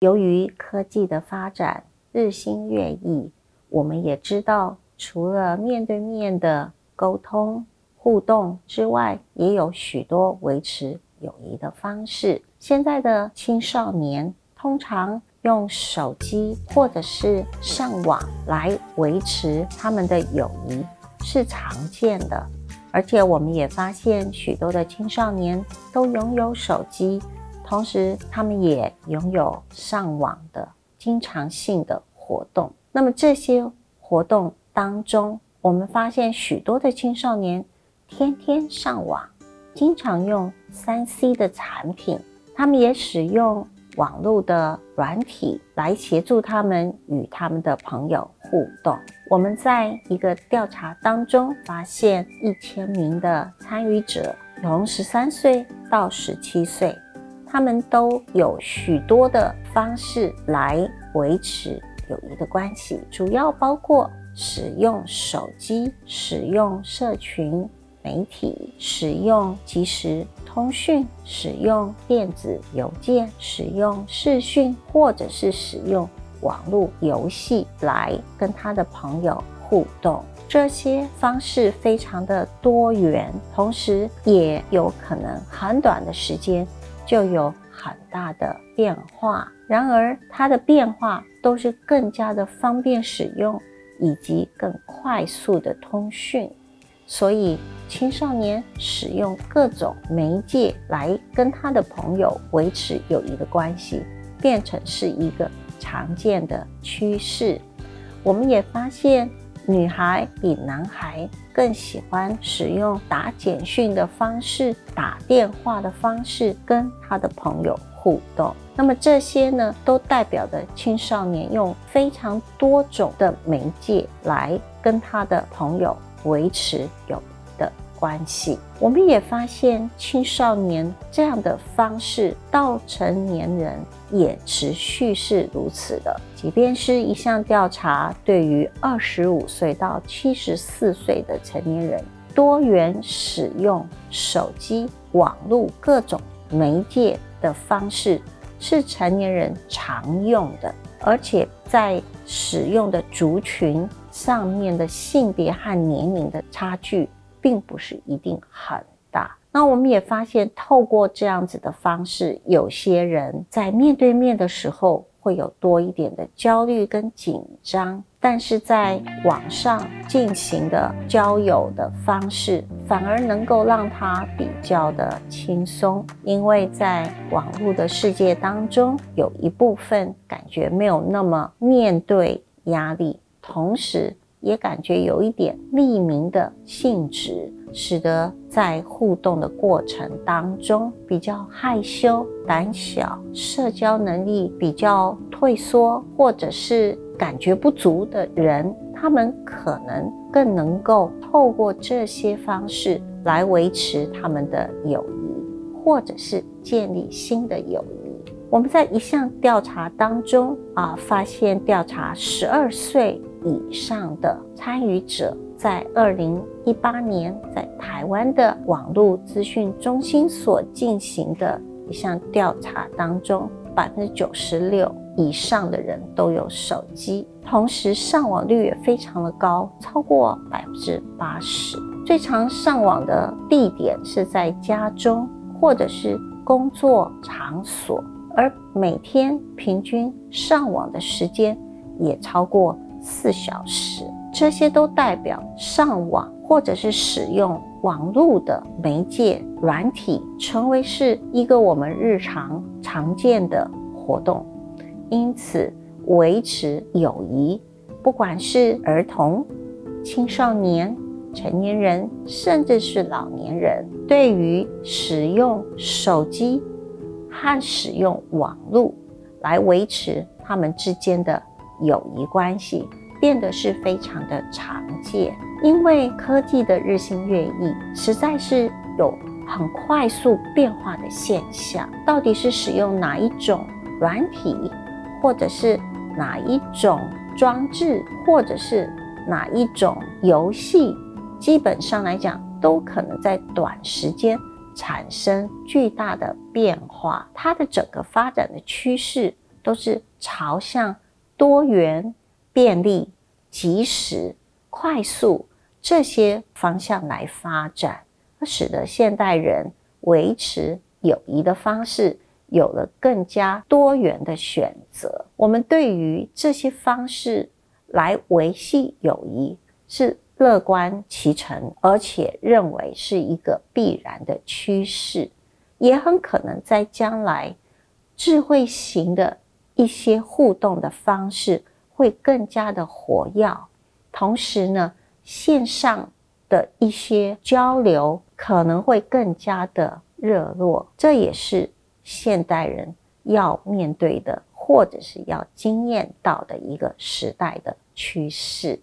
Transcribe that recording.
由于科技的发展日新月异，我们也知道，除了面对面的沟通互动之外，也有许多维持友谊的方式。现在的青少年通常用手机或者是上网来维持他们的友谊，是常见的。而且我们也发现，许多的青少年都拥有手机，同时他们也拥有上网的经常性的活动。那么这些活动当中，我们发现许多的青少年天天上网，经常用三 C 的产品，他们也使用。网络的软体来协助他们与他们的朋友互动。我们在一个调查当中发现，一千名的参与者，从十三岁到十七岁，他们都有许多的方式来维持友谊的关系，主要包括使用手机、使用社群媒体、使用即时。通讯使用电子邮件，使用视讯，或者是使用网络游戏来跟他的朋友互动，这些方式非常的多元，同时也有可能很短的时间就有很大的变化。然而，它的变化都是更加的方便使用，以及更快速的通讯。所以，青少年使用各种媒介来跟他的朋友维持友谊的关系，变成是一个常见的趋势。我们也发现，女孩比男孩更喜欢使用打简讯的方式、打电话的方式跟他的朋友互动。那么这些呢，都代表着青少年用非常多种的媒介来跟他的朋友。维持友谊关系，我们也发现青少年这样的方式到成年人也持续是如此的。即便是一项调查，对于二十五岁到七十四岁的成年人，多元使用手机、网络各种媒介的方式是成年人常用的，而且在使用的族群。上面的性别和年龄的差距并不是一定很大。那我们也发现，透过这样子的方式，有些人在面对面的时候会有多一点的焦虑跟紧张，但是在网上进行的交友的方式，反而能够让他比较的轻松，因为在网络的世界当中，有一部分感觉没有那么面对压力。同时，也感觉有一点匿名的性质，使得在互动的过程当中比较害羞、胆小、社交能力比较退缩，或者是感觉不足的人，他们可能更能够透过这些方式来维持他们的友谊，或者是建立新的友谊。我们在一项调查当中啊，发现调查十二岁。以上的参与者，在二零一八年在台湾的网络资讯中心所进行的一项调查当中，百分之九十六以上的人都有手机，同时上网率也非常的高，超过百分之八十。最常上网的地点是在家中或者是工作场所，而每天平均上网的时间也超过。四小时，这些都代表上网或者是使用网络的媒介软体，成为是一个我们日常常见的活动。因此，维持友谊，不管是儿童、青少年、成年人，甚至是老年人，对于使用手机和使用网络来维持他们之间的。友谊关系变得是非常的常见，因为科技的日新月异，实在是有很快速变化的现象。到底是使用哪一种软体，或者是哪一种装置，或者是哪一种游戏，基本上来讲，都可能在短时间产生巨大的变化。它的整个发展的趋势。都是朝向多元、便利、及时、快速这些方向来发展，使得现代人维持友谊的方式有了更加多元的选择。我们对于这些方式来维系友谊是乐观其成，而且认为是一个必然的趋势，也很可能在将来智慧型的。一些互动的方式会更加的活跃，同时呢，线上的一些交流可能会更加的热络，这也是现代人要面对的，或者是要经验到的一个时代的趋势。